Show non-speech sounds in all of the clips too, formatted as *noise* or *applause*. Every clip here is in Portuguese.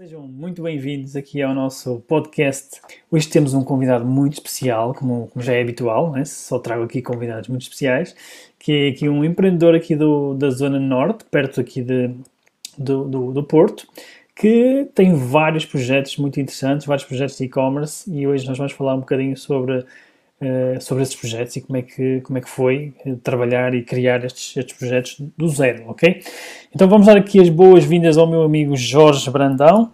Sejam muito bem-vindos aqui ao nosso podcast. Hoje temos um convidado muito especial, como, como já é habitual, né? só trago aqui convidados muito especiais, que é aqui um empreendedor aqui do, da Zona Norte, perto aqui de, do, do, do Porto, que tem vários projetos muito interessantes, vários projetos de e-commerce e hoje nós vamos falar um bocadinho sobre uh, sobre esses projetos e como é que, como é que foi uh, trabalhar e criar estes, estes projetos do zero, ok? Então vamos dar aqui as boas-vindas ao meu amigo Jorge Brandão.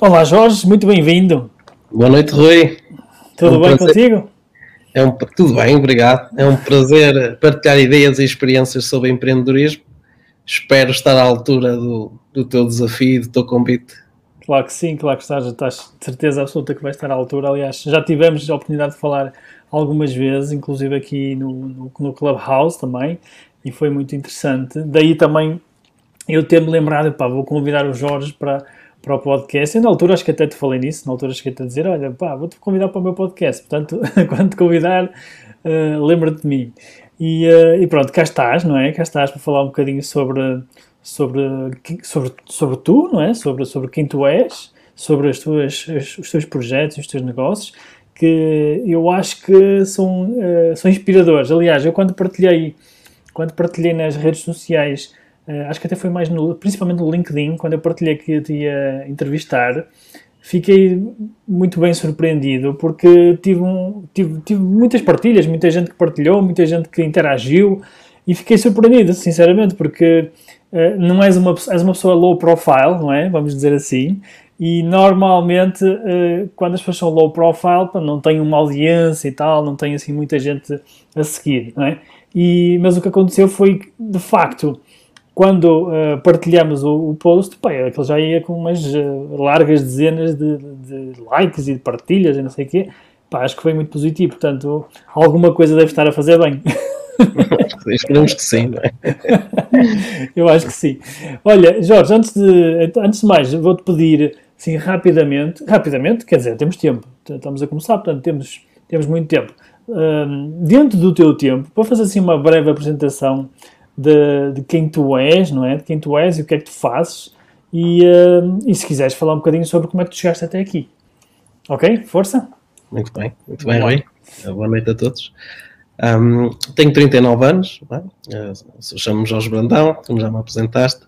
Olá Jorge, muito bem-vindo. Boa noite, Rui. Tudo é um bem prazer. contigo? É um, tudo bem, obrigado. É um prazer partilhar ideias e experiências sobre empreendedorismo. Espero estar à altura do, do teu desafio e do teu convite. Claro que sim, claro que estás, estás de certeza absoluta que vai estar à altura. Aliás, já tivemos a oportunidade de falar algumas vezes, inclusive aqui no, no, no Clubhouse também, e foi muito interessante. Daí também eu ter-me lembrado, pá, vou convidar o Jorge para, para o podcast. E na altura acho que até te falei nisso, na altura cheguei-te a dizer, olha, pá, vou-te convidar para o meu podcast. Portanto, *laughs* quando te convidar, uh, lembra-te de mim. E, uh, e, pronto, cá estás, não é? Cá estás para falar um bocadinho sobre sobre, sobre, sobre tu, não é? Sobre, sobre quem tu és, sobre as tuas, os teus projetos, os teus negócios, que eu acho que são, uh, são inspiradores. Aliás, eu quando partilhei, quando partilhei nas redes sociais, uh, acho que até foi mais no, principalmente no LinkedIn, quando eu partilhei que eu te ia entrevistar, fiquei muito bem surpreendido porque tive, um, tive, tive muitas partilhas, muita gente que partilhou, muita gente que interagiu e fiquei surpreendido, sinceramente, porque não és uma, és uma pessoa low profile, não é? Vamos dizer assim. E normalmente, uh, quando as pessoas são low profile, não têm uma audiência e tal, não têm assim muita gente a seguir, não é? E, mas o que aconteceu foi que, de facto, quando uh, partilhamos o, o post, pá, aquele já ia com umas uh, largas dezenas de, de, de, likes e de partilhas e não sei o quê. Pá, acho que foi muito positivo, portanto, alguma coisa deve estar a fazer bem. *laughs* Esperamos que sim, não é? *laughs* Eu acho que sim. Olha, Jorge, antes de, antes de mais, vou-te pedir, assim, rapidamente, rapidamente, quer dizer, temos tempo, estamos a começar, portanto, temos, temos muito tempo. Um, dentro do teu tempo, para fazer assim uma breve apresentação de, de, quem tu és, não é? De quem tu és e o que é que tu fazes, e, um, e se quiseres falar um bocadinho sobre como é que tu chegaste até aqui. Ok? Força? Muito bem, muito bem, Rui. Boa noite a todos. Um, tenho 39 anos, é? uh, chamo-me Jorge Brandão, como já me apresentaste.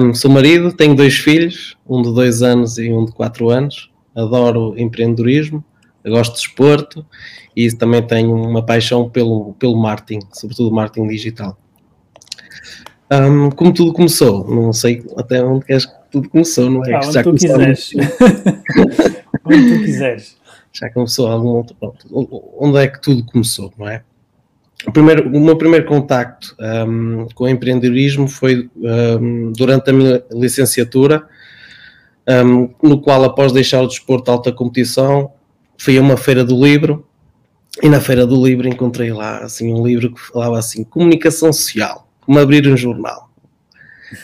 Um, sou marido, tenho dois filhos, um de 2 anos e um de 4 anos. Adoro empreendedorismo, gosto de esporto e também tenho uma paixão pelo, pelo marketing, sobretudo marketing digital. Um, como tudo começou, não sei até onde queres que tudo começou, não é? Ah, *laughs* onde tu quiseres. onde tu quiseres já começou algum outro ponto. Onde é que tudo começou, não é? O, primeiro, o meu primeiro contacto um, com o empreendedorismo foi um, durante a minha licenciatura, um, no qual, após deixar o desporto de alta competição, fui a uma feira do livro e na feira do livro encontrei lá assim, um livro que falava assim: comunicação social, como abrir um jornal.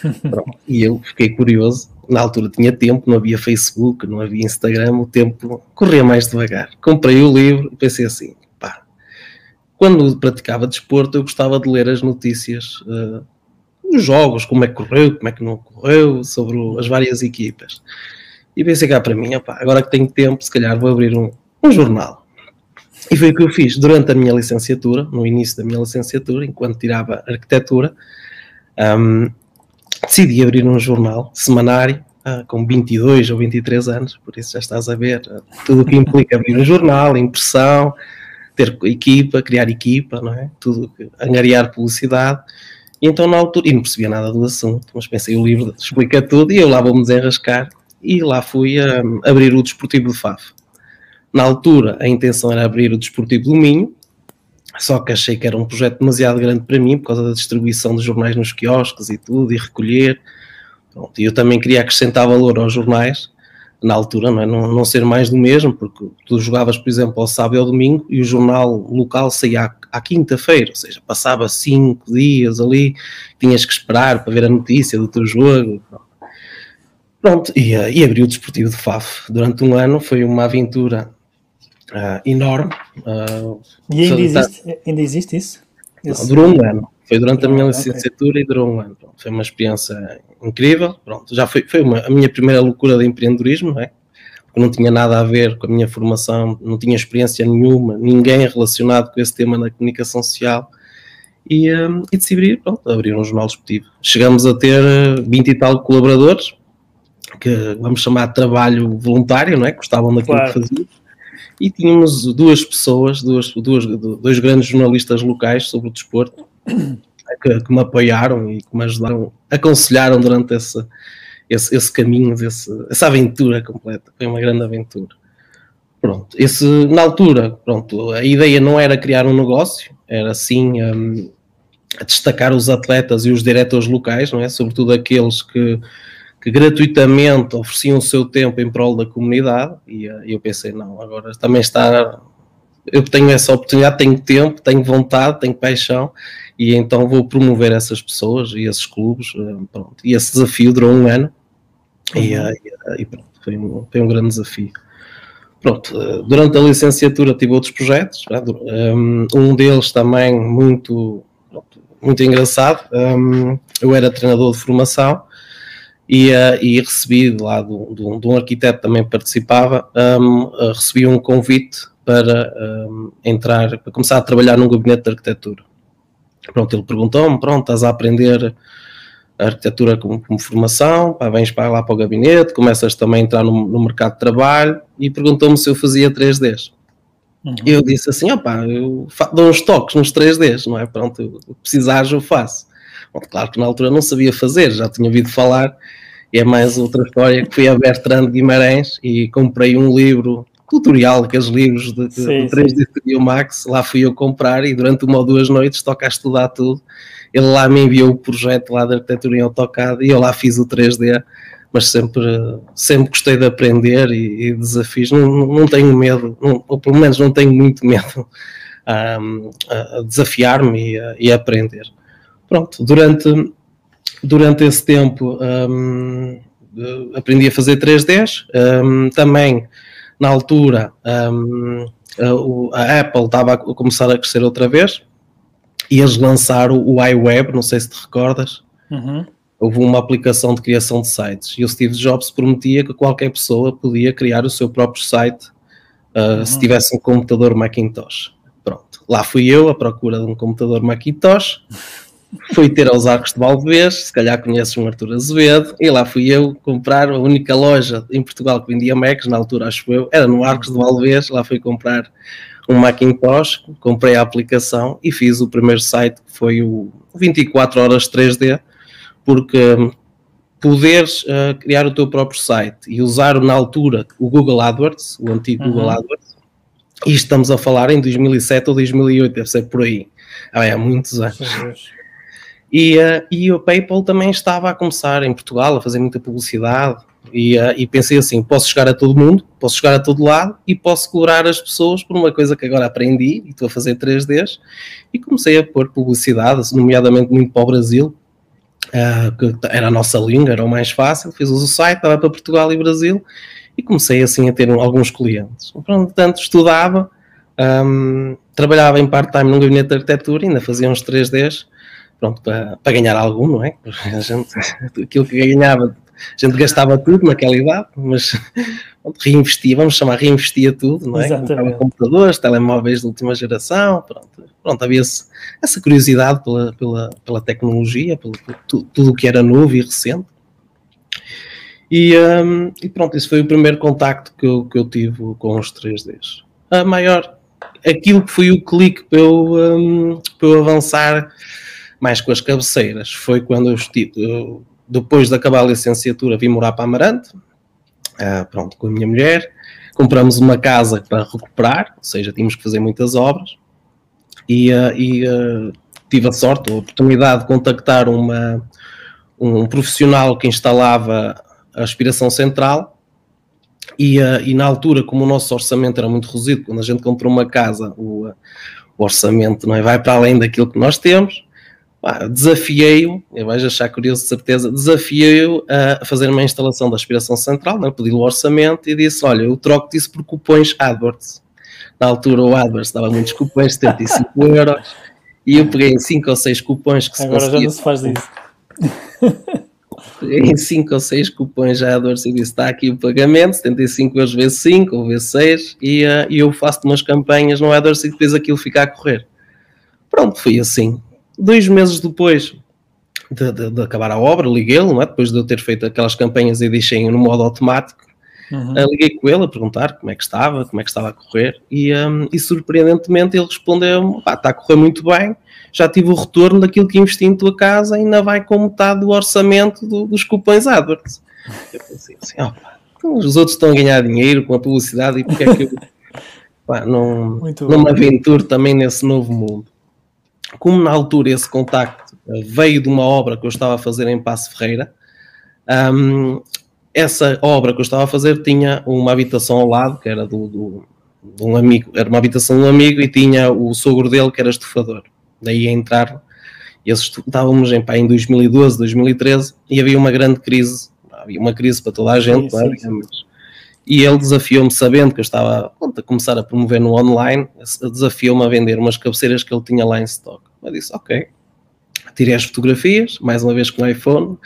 *laughs* Pronto, e eu fiquei curioso na altura tinha tempo, não havia Facebook, não havia Instagram, o tempo corria mais devagar. Comprei o livro e pensei assim, pá, quando praticava desporto eu gostava de ler as notícias uh, dos jogos, como é que correu, como é que não correu, sobre as várias equipas. E pensei cá para mim, opá, agora que tenho tempo, se calhar vou abrir um, um jornal. E foi o que eu fiz durante a minha licenciatura, no início da minha licenciatura, enquanto tirava arquitetura. Um, decidi abrir um jornal semanário ah, com 22 ou 23 anos, por isso já estás a ver ah, tudo o que implica abrir um jornal, impressão, ter equipa, criar equipa, não é? Tudo, angariar publicidade. E então na altura, e não percebia nada do assunto, mas pensei, o livro explica tudo e eu lá vou-me desenrascar. E lá fui a, abrir o Desportivo de Faf. Na altura, a intenção era abrir o Desportivo do Minho, só que achei que era um projeto demasiado grande para mim por causa da distribuição dos jornais nos quiosques e tudo, e recolher. Pronto, e eu também queria acrescentar valor aos jornais, na altura, não, é? não, não, ser mais do mesmo, porque tu jogavas, por exemplo, ao sábado e ao domingo e o jornal local saía à, à quinta-feira, ou seja, passava cinco dias ali, tinhas que esperar para ver a notícia do teu jogo. Pronto, e, uh, e abriu o Desportivo de Faf. Durante um ano foi uma aventura uh, enorme. Uh, e ainda existe, ainda existe isso? Não, durou um ano. Foi durante a minha licenciatura okay. e durou um ano. Pronto, foi uma experiência incrível. Pronto, já foi, foi uma, a minha primeira loucura de empreendedorismo, não é? Porque não tinha nada a ver com a minha formação, não tinha experiência nenhuma, ninguém relacionado com esse tema na comunicação social. E, um, e decidi pronto, abrir um jornal desportivo. Chegamos a ter 20 e tal colaboradores, que vamos chamar de trabalho voluntário, não é? Gostavam daquilo claro. que faziam e tínhamos duas pessoas, duas, duas, dois grandes jornalistas locais sobre o desporto *coughs* que, que, me apoiaram e que me ajudaram, aconselharam durante esse, esse, esse caminho, esse, essa aventura completa. Foi uma grande aventura. Pronto, esse, na altura, pronto, a ideia não era criar um negócio, era sim um, destacar os atletas e os diretores locais, não é? Sobretudo aqueles que que gratuitamente ofereciam o seu tempo em prol da comunidade e, eh, eu pensei, não, agora também está, eu tenho essa oportunidade, tenho tempo, tenho vontade, tenho paixão e então vou promover essas pessoas e esses clubes, eh, pronto. E esse desafio durou um ano e, uhum. e, e pronto, foi um, foi um grande desafio. Pronto, durante a licenciatura tive outros projetos, um deles também muito, muito engraçado, eu era treinador de formação e, uh, e recebi de lá de, de, de um arquiteto também participava, um, uh, recebi um convite para um, entrar, para começar a trabalhar num gabinete de arquitetura. Pronto, ele perguntou-me, pronto, estás a aprender a arquitetura como, como, formação, pá, vens para lá para o gabinete, começas também a entrar no, no mercado de trabalho e perguntou-me se eu fazia 3Ds. Uhum. Eu disse assim, opá, eu dou uns toques nos 3Ds, não é? Pronto, eu precisares eu faço. Claro que na altura não sabia fazer, já tinha ouvido falar, e é mais outra história que fui a Bertrand Guimarães e comprei um livro tutorial, aqueles livros de, sim, de 3D Studio Max, lá fui eu comprar e durante uma ou duas noites toca a estudar tudo. Ele lá me enviou o projeto lá de arquitetura em AutoCAD e eu lá fiz o 3D, mas sempre, sempre gostei de aprender e, e desafios. Não, não tenho medo, não, ou pelo menos não tenho muito medo *laughs* um, a desafiar-me e, e a aprender. Pronto, durante, durante esse tempo um, aprendi a fazer 3Ds. Um, também, na altura, um, a, a, Apple estava a começar a crescer outra vez e eles lançaram o iWeb, não sei se te recordas. Uhum. Houve uma aplicação de criação de sites e o Steve Jobs prometia que qualquer pessoa podia criar o seu próprio site uh, uhum. se tivesse um computador Macintosh. Pronto, lá fui eu à procura de um computador Macintosh fui ter aos Arcos de Valdevez, se calhar conheces um Arthur Azevedo, e lá fui eu comprar a única loja em Portugal que vendia Macs, na altura acho eu, era no Arcos de Valdevez, lá fui comprar um Macintosh, comprei a aplicação e fiz o primeiro site que foi o 24 horas 3D, porque hum, poderes uh, criar o teu próprio site e usar na altura o Google AdWords, o antigo uhum. Google AdWords, e estamos a falar em 2007 ou 2008, deve ser por aí, ah, há muitos anos. E, uh, e o PayPal também estava a começar em Portugal a fazer muita publicidade. E, uh, e, pensei assim: posso chegar a todo mundo, posso chegar a todo lado e posso cobrar as pessoas por uma coisa que agora aprendi e estou a fazer 3Ds. E comecei a pôr publicidade, nomeadamente muito para o Brasil, uh, que era a nossa língua, era o mais fácil. Fiz o site, estava para Portugal e Brasil e comecei assim a ter alguns clientes. Portanto, estudava, um, trabalhava em part-time num gabinete de arquitetura, ainda fazia uns 3Ds pronto, para, para ganhar algum, não é? A gente, *laughs* aquilo que ganhava, a gente gastava tudo naquela idade, mas pronto, reinvestia, vamos chamar reinvestia tudo, não é? Comprava computadores, telemóveis de última geração, pronto, pronto havia essa curiosidade pela, pela, pela tecnologia, pelo, tudo, tudo o que era novo e recente. E, um, e, pronto, esse foi o primeiro contacto que eu, que eu tive com os 3Ds. A maior, aquilo que foi o clique para eu, um, para eu avançar mais com as cabeceiras. Foi quando eu depois de acabar a licenciatura, vim morar para Amarante, uh, pronto, com a minha mulher. Compramos uma casa para recuperar, ou seja, tínhamos que fazer muitas obras. E, uh, e uh, tive a sorte, a oportunidade de contactar uma, um profissional que instalava a aspiração central E, e na altura, como o nosso orçamento era muito reduzido, quando a gente comprou uma casa, o, o orçamento não é, vai para além daquilo que nós temos, desafiei-o, eu vais achar curioso de certeza, desafiei-o a fazer uma instalação da aspiração central, né, pedi-lhe o orçamento e disse, olha, eu troco disso por cupões AdWords. Na altura o AdWords dava muitos cupões, 75 *laughs* euros, e eu peguei em 5 ou 6 cupões que Agora já não se faz. Peguei em 5 ou 6 cupões AdWords e disse, está aqui o pagamento, 75 euros vezes 5 ou vezes 6, e, uh, eu faço umas campanhas no AdWords e depois aquilo fica a correr. Pronto, foi assim dois meses depois de, de, de acabar a obra, liguei-lo, é? depois de eu ter feito aquelas campanhas e deixei no modo automático, uhum. uh, liguei com ele a perguntar como é que estava, como é que estava a correr, e, um, e surpreendentemente ele respondeu: está a correr muito bem, já tive o retorno daquilo que investi em tua casa, ainda vai com metade do orçamento do, dos cupões AdWords. Eu pensei assim: opa, então os outros estão a ganhar dinheiro com a publicidade e porque é que eu *laughs* pá, não, não me aventuro também nesse novo mundo? Como na altura esse contacto eh, veio de uma obra que eu estava a fazer em Passo Ferreira, um, essa obra que eu estava a fazer tinha uma habitação ao lado, que era do, do, de um amigo, era uma habitação de um amigo e tinha o sogro dele que era estufador. Daí a entrar, estávamos em, pá, em 2012, 2013 e havia uma grande crise, havia uma crise para toda a gente, sim, é? sim, sim. E ele desafiou-me, sabendo que eu estava pronto, a começar a promover no online, desafiou-me a vender umas cabeceiras que ele tinha lá em stock. Eu disse, ok. Tirei as fotografias, mais uma vez com o iPhone.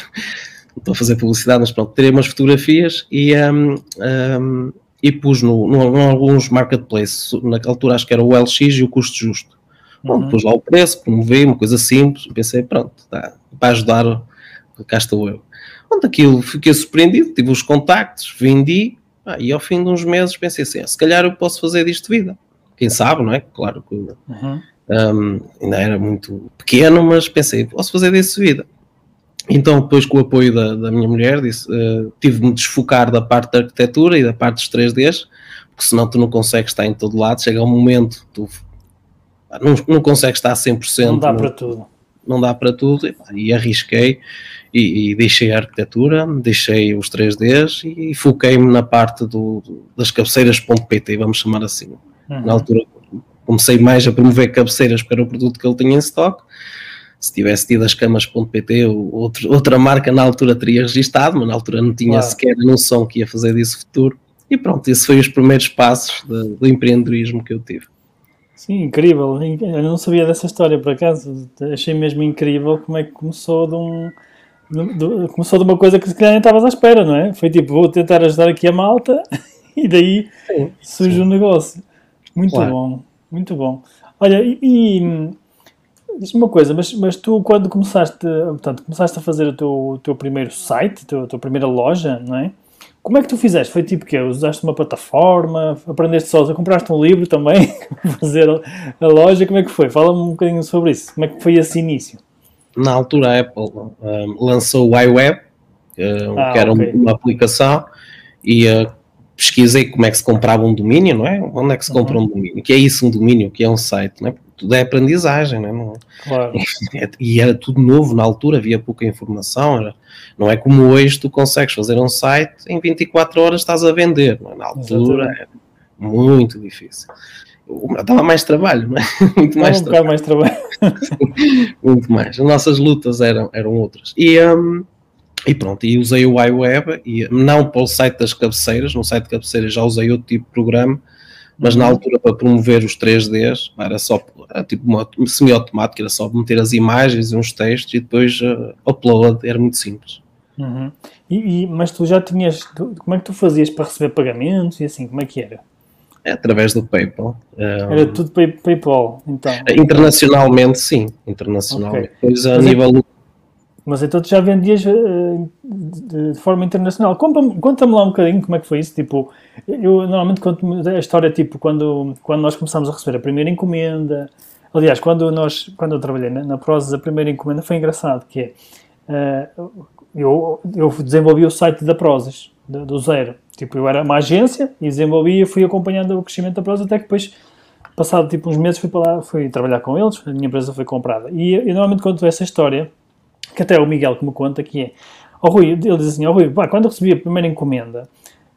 *laughs* Estou a fazer publicidade, mas pronto, tirei umas fotografias e, um, um, e pus no, no, no, alguns marketplaces. Naquela altura acho que era o LX e o custo justo. Pronto, uhum. pus lá o preço, promovi, uma coisa simples. Pensei, pronto, tá, para ajudar, cá estou eu. Pronto, aquilo, fiquei surpreendido, tive os contactos, vendi, ah, e ao fim de uns meses pensei assim, ah, se calhar eu posso fazer disto vida. Quem sabe, não é? Claro que uhum. um, ainda era muito pequeno, mas pensei, posso fazer disso vida. Então, depois, com o apoio da, da minha mulher, disse, uh, tive de me desfocar da parte da arquitetura e da parte dos 3Ds, porque senão tu não consegues estar em todo lado. Chega um momento, tu não, não consegues estar a 100%. Não dá para tudo. Não dá para tudo, e, e arrisquei e, e, deixei a arquitetura, deixei os 3Ds e, e foquei-me na parte do, das cabeceiras.pt, vamos chamar assim. Uhum. Na altura comecei mais a promover cabeceiras porque era o produto que ele tinha em stock. Se tivesse tido as camas.pt, outra marca na altura teria registado, mas na altura não tinha claro. sequer noção que ia fazer disso futuro. E pronto, esses foram os primeiros passos de, do empreendedorismo que eu tive. Sim, incrível. Eu não sabia dessa história por acaso. Achei mesmo incrível como é que começou de um começou de uma coisa que se calhar nem estavas à espera, não é? Foi tipo, vou tentar ajudar aqui a malta *laughs* e daí sim, surge o um negócio. Muito claro. bom, muito bom. Olha, e, e diz-me uma coisa, mas, mas tu quando começaste, portanto, começaste a fazer o teu, teu primeiro site, a tua, primeira loja, não é? Como é que tu fizeste? Foi tipo que Usaste uma plataforma? Aprendeste só? Compraste um livro também? *laughs* fazer a loja? Como é que foi? Fala-me um bocadinho sobre isso. Como é que foi esse início? Na altura a Apple um, lançou o iWeb, uh, ah, que era okay. uma aplicação, e uh, pesquisei como é que se comprava um domínio, não é? Onde é que se compra uhum. um domínio? O que é isso um domínio? O que é um site? Não é? Tudo é aprendizagem, não é? Não, claro. *laughs* e era tudo novo na altura, havia pouca informação, era, não é como hoje tu consegues fazer um site em 24 horas estás a vender, é? na altura era muito difícil dava mais trabalho, *laughs* não é? Muito mais, um trabalho. mais trabalho. *laughs* Muito mais. As nossas lutas eram, eram outras. E, um, e pronto, e usei o iWeb, e não para o site das cabeceiras, no site de cabeceiras já usei outro tipo de programa, mas na uhum. altura para promover os 3Ds era só era tipo uma semi-automático, era só meter as imagens e uns textos e depois uh, upload, era muito simples. Uhum. E, e, mas tu já tinhas, como é que tu fazias para receber pagamentos e assim, como é que era? É através do PayPal. Era tudo pay, PayPal, então. Internacionalmente, sim. Internacionalmente. Okay. Pois a mas nível. É, mas então tu já vendias uh, de, de, forma internacional. Conta-me conta lá um bocadinho como é que foi isso. Tipo, eu normalmente conto a história, tipo, quando, quando nós começámos a receber a primeira encomenda. Aliás, quando, nós, quando eu trabalhei na, na Prozis, a primeira encomenda foi engraçado, que é. Uh, eu, eu desenvolvi o site da Prozis, do, zero. Tipo, eu era uma agência e desenvolvia, fui acompanhando o crescimento da Prozis até que depois, passado tipo uns meses, fui para lá, fui trabalhar com eles, a minha empresa foi comprada. E eu normalmente conto essa história, que até é o Miguel que me conta, que é, oh Rui, ele diz assim, oh Rui, pá, quando eu recebi a primeira encomenda,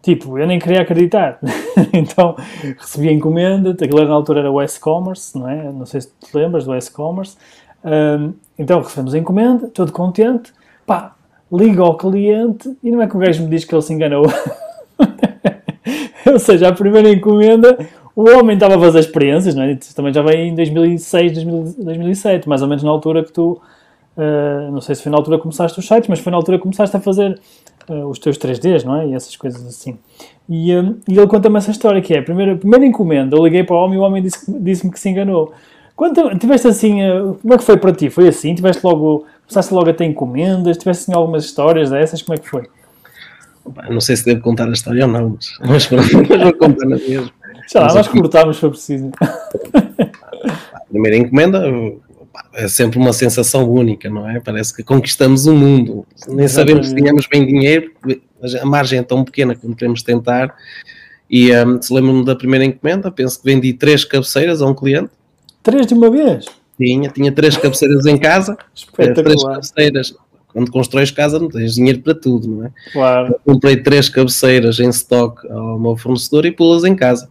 tipo, eu nem queria acreditar. *laughs* então recebi a encomenda, aquilo na altura era o S-Commerce, não é? Não sei se te lembras do S-Commerce. Um, então recebemos a encomenda, todo contente, pá, ligo ao cliente e não é que o gajo me diz que ele se enganou. *laughs* Ou seja, a primeira encomenda, o homem estava a fazer experiências, não é? Também já veio em 2006, 2007, mais ou menos na altura que tu, uh, não sei se foi na altura que começaste os sites, mas foi na altura que começaste a fazer uh, os teus 3Ds, não é? E essas coisas assim. E, uh, e ele conta-me essa história que é, a primeira, primeira encomenda, eu liguei para o homem e o homem disse-me disse que se enganou. Quando tiveste assim, como é que foi para ti? Foi assim? Tiveste logo, começaste logo a ter encomendas? Tiveste assim algumas histórias dessas? Como é que foi? Não sei se devo contar a história ou não, mas, mas *laughs* vou contar na mesma. Já lá, nós cortámos se for preciso. A primeira encomenda é sempre uma sensação única, não é? Parece que conquistamos o mundo. Nem sabemos se tínhamos bem dinheiro, a margem é tão pequena que não queremos tentar. E um, se lembro-me da primeira encomenda, penso que vendi três cabeceiras a um cliente. Três de uma vez? Tinha, tinha três cabeceiras em casa. Espetacular. Três cabeceiras quando constróis casa não tens dinheiro para tudo, não é? Claro. Eu comprei três cabeceiras em stock ao meu fornecedor e pô-las em casa.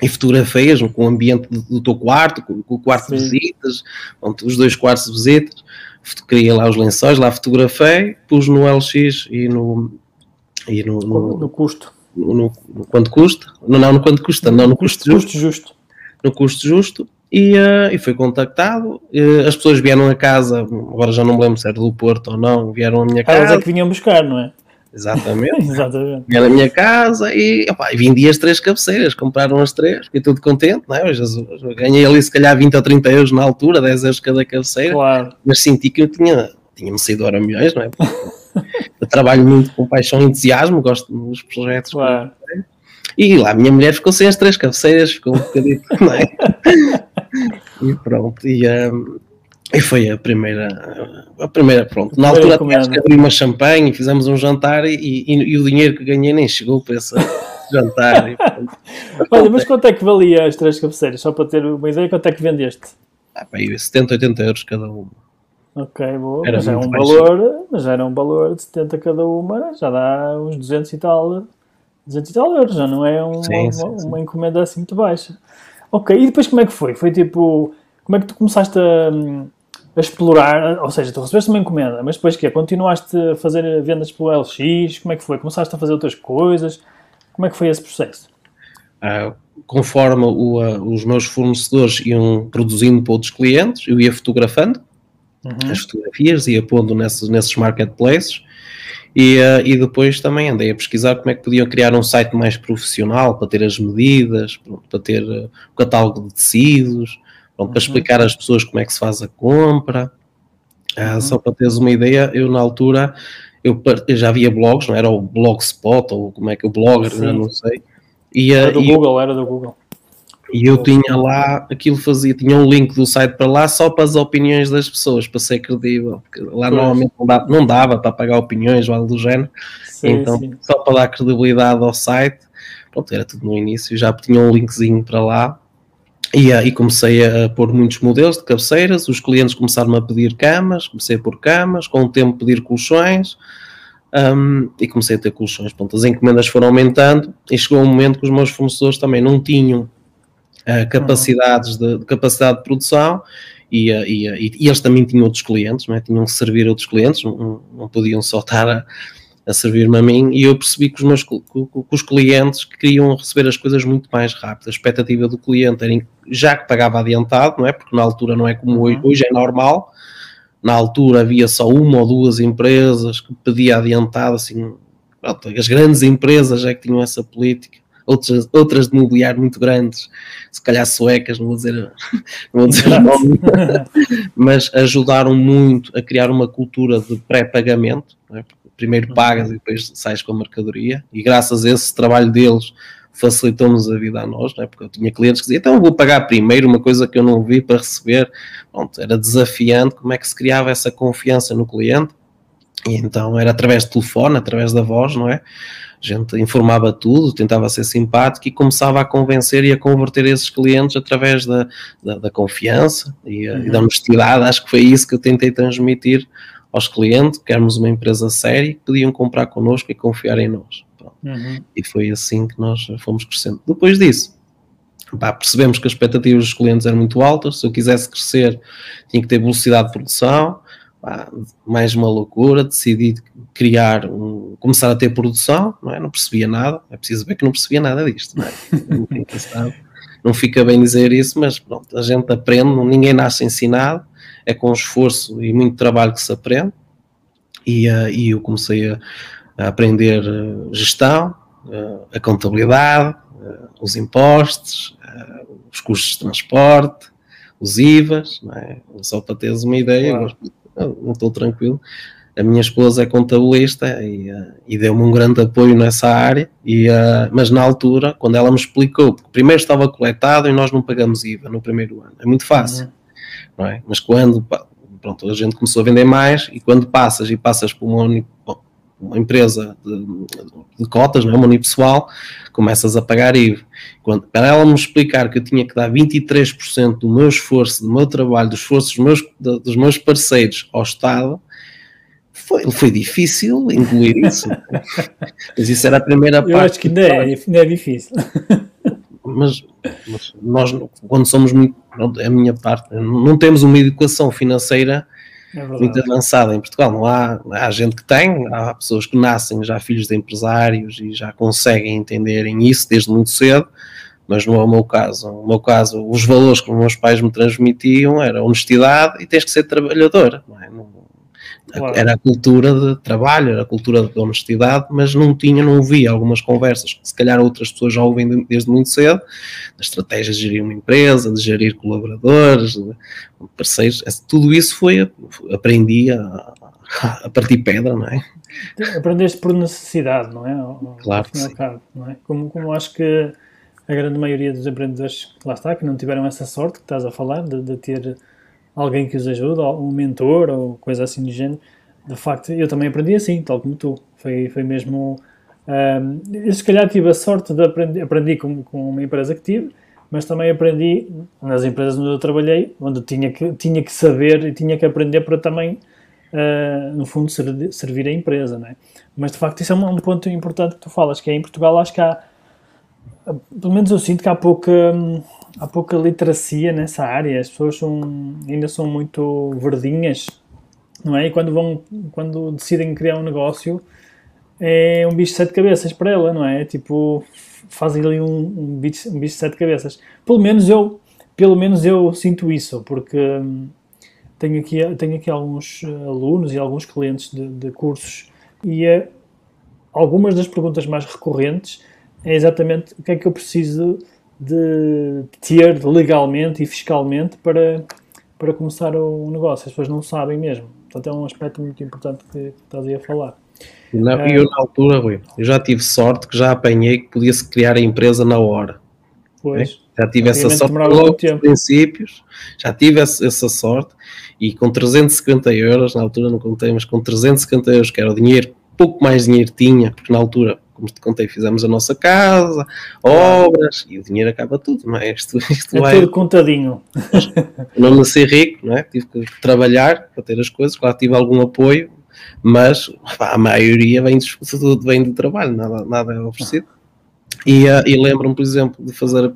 E fotografias com o ambiente do, teu quarto, com, com o quarto Sim. de visitas, pronto, os dois quartos de visitas. Criei lá os lençóis, lá fotografei, pus no LX e no. E no, no, no custo. No, no, no, quanto custa? Não, não, no quanto custa, não, no custo, custo justo. justo. No custo justo e, uh, e foi contactado. Uh, as pessoas vieram a casa, agora já não me lembro se era do Porto ou não, vieram à minha casa. Elas é que vinham buscar, não é? Exatamente. *laughs* Exatamente. Vieram à minha casa e, opa, vendi as três cabeceiras, compraram as três, fiquei tudo contente, não é? Jesus, ganhei ali se calhar 20 ou 30 euros na altura, 10 euros cada cabeceira, claro. mas senti que eu tinha, tinha-me saído hora milhões, não é? eu trabalho muito com paixão e entusiasmo, gosto dos projetos. Claro. E lá a minha mulher ficou sem as três cabeceiras, ficou um bocadinho, *laughs* não é? E pronto, e, um, e foi a primeira, a primeira, pronto. Na altura acho que abri uma champanhe e fizemos um jantar e, e, e, o dinheiro que ganhei nem chegou para esse *laughs* jantar. Olha, mas quanto é que valia as três cabeceiras? Só para ter uma ideia, quanto é que vendeste? Ah, pá, 70, 80 euros cada uma. Ok, boa. Era mas é um valor, mas era um valor de 70 cada uma, já dá uns 200 e tal 200 e tal euros, já não é um, sim, sim, uma, uma, encomenda assim muito baixa. Ok, e depois como é que foi? Foi tipo, como é que tu começaste a, a explorar, ou seja, tu recebeste uma encomenda, mas depois que é? Continuaste a fazer vendas pelo LX, como é que foi? Começaste a fazer outras coisas? Como é que foi esse processo? Ah, conforme o, uh, os meus fornecedores iam produzindo para outros clientes, eu ia fotografando uhum. as fotografias, ia pondo nesses, nesses marketplaces e, uh, e depois também andei a pesquisar como é que podiam criar um site mais profissional para ter as medidas, para ter uh, o catálogo de tecidos, pronto, para uhum. explicar às pessoas como é que se faz a compra. Uh, uhum. Só para teres uma ideia, eu na altura eu, eu, já havia blogs, não era o Blogspot ou como é que o Blogger, não sei. E, era do Google, eu, era do Google. E eu tinha lá, aquilo fazia, tinha um link do site para lá só para as opiniões das pessoas, para ser credível. Porque lá pois. normalmente não dava, não dava para pagar opiniões ou algo do género. Sim, então, sim. só para dar credibilidade ao site, pronto, era tudo no início, já tinha um linkzinho para lá. E, e comecei a pôr muitos modelos de cabeceiras, os clientes começaram a pedir camas, comecei a pôr camas, com o tempo pedir colchões, um, e comecei a ter colchões. Pronto, as encomendas foram aumentando e chegou um momento que os meus fornecedores também não tinham uh, capacidades de, de, capacidade de produção e, uh, e, e, e, eles também tinham outros clientes, não é? tinham que servir outros clientes, não, não podiam só estar a, a servir-me a mim e eu percebi que os meus que, que os clientes queriam receber as coisas muito mais rápido. A expectativa do cliente era já que pagava adiantado, não é? Porque na altura não é como hoje, uhum. hoje é normal. Na altura havia só uma ou duas empresas que pedia adiantado, assim, as grandes empresas é que tinham essa política outras, outras de mobiliário muito grandes, se calhar suecas, não vou dizer, *laughs* não vou dizer o nome, *laughs* mas ajudaram muito a criar uma cultura de pré-pagamento. É? Primeiro uhum. pagas e depois sais com a mercadoria, e graças a esse trabalho deles facilitou-nos a vida a nós, é? porque eu tinha clientes que diziam, então eu vou pagar primeiro uma coisa que eu não vi para receber. Pronto, era desafiante como é que se criava essa confiança no cliente. E então era através do telefone, através da voz, não é? A gente informava tudo, tentava ser simpático e começava a convencer e a converter esses clientes através da, da, da confiança e, uhum. e, da honestidade. Acho que foi isso que eu tentei transmitir aos clientes, que éramos uma empresa séria e que podiam comprar connosco e confiar em nós. Uhum. E foi assim que nós fomos crescendo. Depois disso, pá, percebemos que as expectativas dos clientes eram muito altas. Se eu quisesse crescer, tinha que ter velocidade de produção. Pá, mais uma loucura, decidi criar, um, começar a ter produção, não, é? não percebia nada, é preciso ver que não percebia nada disto, não, é? não fica bem dizer isso, mas pronto, a gente aprende, ninguém nasce ensinado, é com esforço e muito trabalho que se aprende, e, uh, e eu comecei a, a aprender uh, gestão, uh, a contabilidade, os impostos, os custos de transporte, os IVAs, não é? só para teres uma ideia, claro. não estou tranquilo. A minha esposa é contabilista e, uh, e deu-me um grande apoio nessa área, e, uh, mas na altura, quando ela me explicou, porque primeiro estava coletado e nós não pagamos IVA no primeiro ano, é muito fácil, uhum. não é? Mas quando pronto, a gente começou a vender mais e quando passas e passas por uma, uma empresa de, de, cotas, não é? uma unipessoal, começas a pagar IVA. Quando, para ela me explicar que eu tinha que dar 23% do meu esforço, do meu trabalho, do esforço dos meus, dos meus parceiros ao Estado, foi, foi difícil incluir isso. *laughs* mas isso era a primeira eu parte. Eu acho que ainda é, ainda é difícil. *laughs* Mas, mas, nós, quando somos muito. A minha parte, não temos uma educação financeira é muito avançada em Portugal. Não há, há gente que tem, há pessoas que nascem já filhos de empresários e já conseguem entenderem isso desde muito cedo, mas não é o meu caso. No meu caso, os valores que os meus pais me transmitiam era honestidade e tens que ser trabalhador. Não é? não, Claro. Era a cultura de trabalho, era a cultura de honestidade, mas não tinha, não ouvia algumas conversas que se calhar outras pessoas já ouvem desde muito cedo, das estratégias de gerir uma empresa, de gerir colaboradores, de parceiros, tudo isso foi, aprendi a, a partir pedra, não é? Aprendeste por necessidade, não é? Claro. Sim. Cabo, é? Como, como acho que a grande maioria dos empreendedores, lá está, que não tiveram essa sorte que estás a falar, de, de ter alguém que os ajude, um mentor ou coisa assim do género. De facto, eu também aprendi assim, tal como tu. Foi, foi mesmo. Um, eu se calhar tive a sorte de aprender, aprendi com, com uma empresa que tive, mas também aprendi nas empresas onde eu trabalhei, onde tinha que, tinha que saber e tinha que aprender para também, uh, no fundo, servir, servir a empresa. Né? Mas de facto, isso é um, um, ponto importante que tu falas, que é em Portugal acho que há, pelo menos eu sinto que há pouca. Há pouca literacia nessa área, as pessoas são, ainda são muito verdinhas, não é? E quando, vão, quando decidem criar um negócio, é um bicho de sete cabeças para ela, não é? Tipo, fazem ali um, um, bicho, um bicho de sete cabeças. Pelo menos eu, pelo menos eu sinto isso, porque hum, tenho aqui, tenho aqui alguns alunos e alguns clientes de, de cursos e é, algumas das perguntas mais recorrentes é exatamente o que é que eu preciso de ter legalmente e fiscalmente para, para começar o negócio. As pessoas não sabem mesmo. Portanto, é um aspecto muito importante que estás aí a falar. Não, é, eu, na altura, Rui, eu já tive sorte que já apanhei que podia-se criar a empresa na hora. Pois. É? Já tive essa sorte logo princípios, já tive essa, essa, sorte e com 350 euros, na altura não contei, mas com 350 euros, que era o dinheiro, pouco mais dinheiro tinha, porque na altura como te contei, fizemos a nossa casa, obras, e o dinheiro acaba tudo, não é? Isto, isto é vai... tudo contadinho. não nasci rico, não é? Tive que trabalhar para ter as coisas, claro, tive algum apoio, mas a maioria vem, tudo vem do trabalho, nada, nada é oferecido. E, uh, e lembro-me, por exemplo, de fazer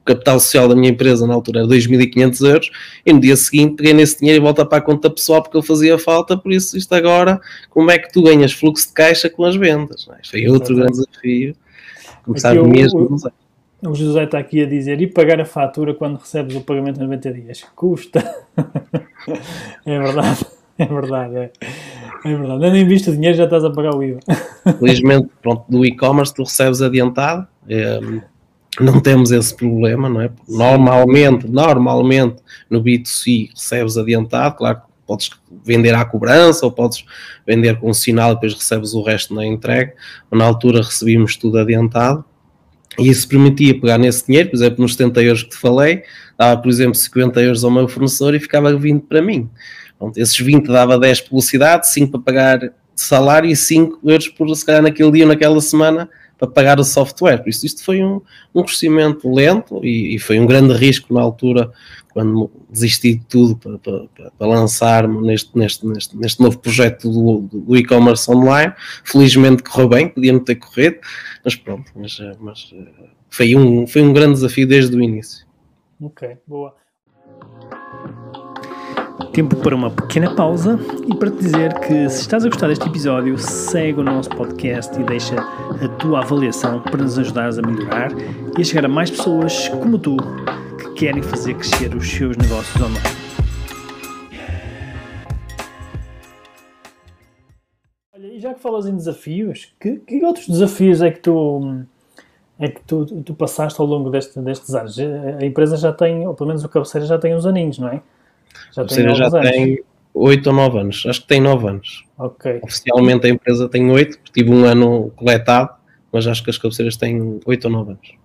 o capital social da minha empresa na altura era 2.500 euros, e no dia seguinte peguei nesse dinheiro e volta para a conta pessoal porque ele fazia falta, por isso isto agora, como é que tu ganhas fluxo de caixa com as vendas? É? Isto foi outro grande desafio, começar aqui mesmo o, o, o José está aqui a dizer, e pagar a fatura quando recebes o pagamento em 90 dias? Custa! *laughs* é verdade. É verdade, é. É verdade. Eu nem visto o dinheiro, já estás a pagar o IVA. Felizmente, pronto, do e-commerce tu recebes adiantado. É, não temos esse problema, não é? Normalmente, normalmente no B2C recebes adiantado, claro que podes vender à cobrança ou podes vender com um sinal e depois recebes o resto na entrega. Na altura recebíamos tudo adiantado e isso permitia pegar nesse dinheiro, por exemplo, nos 70 euros que te falei, dava, por exemplo, 50 euros ao meu fornecedor e ficava 20 para mim. Pronto, esses 20 dava 10 publicidade, 5 para pagar salário e 5 euros por, se calhar, naquele dia ou naquela semana para pagar o software. Por isso, isto foi um, um crescimento lento e, e, foi um grande risco na altura, quando desisti de tudo para, para, para lançar-me neste, neste, neste, neste novo projeto do, do e-commerce online. Felizmente correu bem, podia não ter corrido, mas pronto, mas, mas foi, um, foi um grande desafio desde o início. Ok, boa. Tempo para uma pequena pausa e para te dizer que se estás a gostar deste episódio, segue o nosso podcast e deixa a tua avaliação para nos ajudares a melhorar e a chegar a mais pessoas como tu que querem fazer crescer os seus negócios online. Olha, e já que falas em desafios, que, que outros desafios é que tu é que tu, tu passaste ao longo deste, destes anos? A empresa já tem, ou pelo menos o cabeceira já tem uns aninhos, não é? Já tem, seja, já anos. tem 8 ou 9 anos. Acho que tem 9 anos. Oficialmente a empresa tem 8, porque tive um ano coletado, mas acho que as cabeceiras têm 8 ou 9 anos.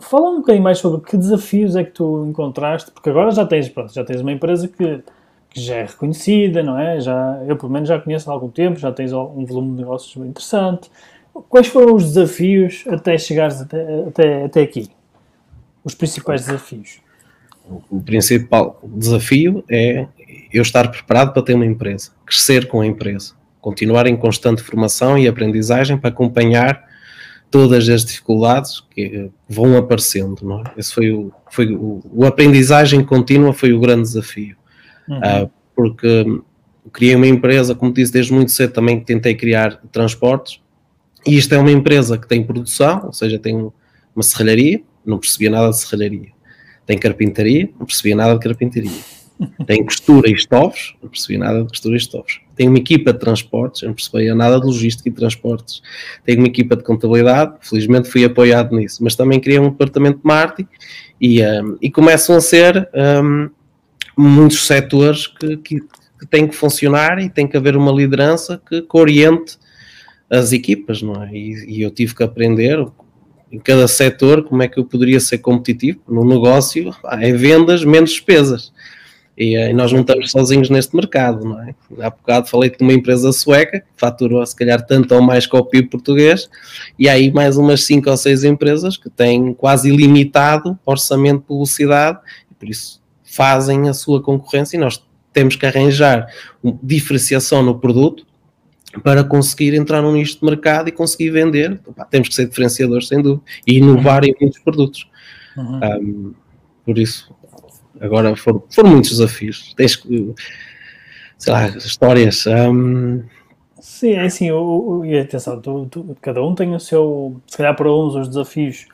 Fala um bocadinho mais sobre que desafios é que tu encontraste, porque agora já tens, pronto, já tens uma empresa que, que já é reconhecida, não é? Já, eu pelo menos já conheço há algum tempo, já tens um volume de negócios interessante. Quais foram os desafios até chegares até, até, até aqui? Os principais desafios? O principal desafio é eu estar preparado para ter uma empresa, crescer com a empresa, continuar em constante formação e aprendizagem para acompanhar todas as dificuldades que vão aparecendo, não é? Esse foi o, foi o, o aprendizagem contínua foi o grande desafio, uhum. uh, porque criei uma empresa, como disse desde muito cedo, também tentei criar transportes, e isto é uma empresa que tem produção, ou seja, tem uma serralharia, não percebia nada de serralharia tem carpintaria, não percebia nada de carpintaria. Tem costura e estofos, não percebia nada de costura e estofos. Tem uma equipa de transportes, não percebia nada de logística e transportes. Tem uma equipa de contabilidade, felizmente fui apoiado nisso, mas também criei um departamento de marketing e, um, e começam a ser um, muitos setores que, que, que, têm que funcionar e tem que haver uma liderança que, que oriente as equipas, não é? E, e eu tive que aprender em cada setor, como é que eu poderia ser competitivo no negócio, é vendas menos despesas. E, e, nós não estamos sozinhos neste mercado, não é? Há bocado falei de uma empresa sueca que faturou se calhar tanto ou mais que o PIB português, e aí mais umas 5 ou 6 empresas que têm quase ilimitado orçamento de publicidade, e por isso fazem a sua concorrência e nós temos que arranjar diferenciação no produto para conseguir entrar num nicho de mercado e conseguir vender. temos que ser diferenciadores, sem dúvida, e inovar uhum. em muitos produtos. Uhum. Um, por isso, agora foram, foram muitos desafios. Tens que, sei lá, histórias. Um... Sim, é assim, o, o, e atenção, tu, tu, cada um tem o seu. Se calhar para uns os desafios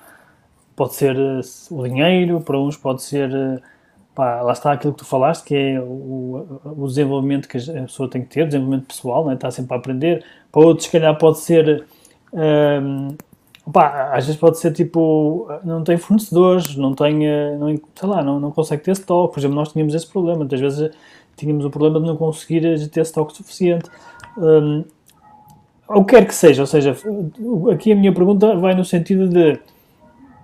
pode ser uh, o dinheiro, para uns pode ser. Uh, pá, lá está aquilo que tu falaste, que é o, o desenvolvimento que a pessoa tem que ter, desenvolvimento pessoal, né? está sempre a aprender. Para outros, se calhar, pode ser. Um, pá, às vezes pode ser tipo, não tem fornecedores, não tem, eh, não, sei lá, não, não consegue ter stock. Por exemplo, nós tínhamos esse problema, muitas vezes tínhamos o problema de não conseguir ter stock suficiente. Um, ou quer que seja, ou seja, aqui a minha pergunta vai no sentido de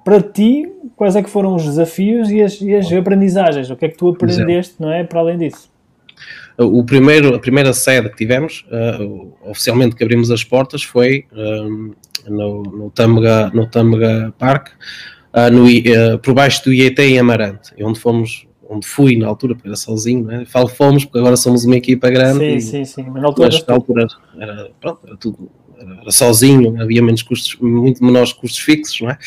para ti, quais é que foram os desafios e as, e as aprendizagens? O que é que tu aprendeste, não é, para além disso? O primeiro, a primeira sede que tivemos, uh, oficialmente que abrimos as portas, foi um, no, no Tâmega, no Tâmega Park, uh, no, uh, por baixo do IET em Amarante, onde fomos, onde fui na altura, porque era sozinho, né? falo fomos, porque agora somos uma equipa grande. Sim, e, sim, sim, mas na altura, mas, na altura era, pronto, era tudo era sozinho, havia menos custos, muito menores custos fixos, não é?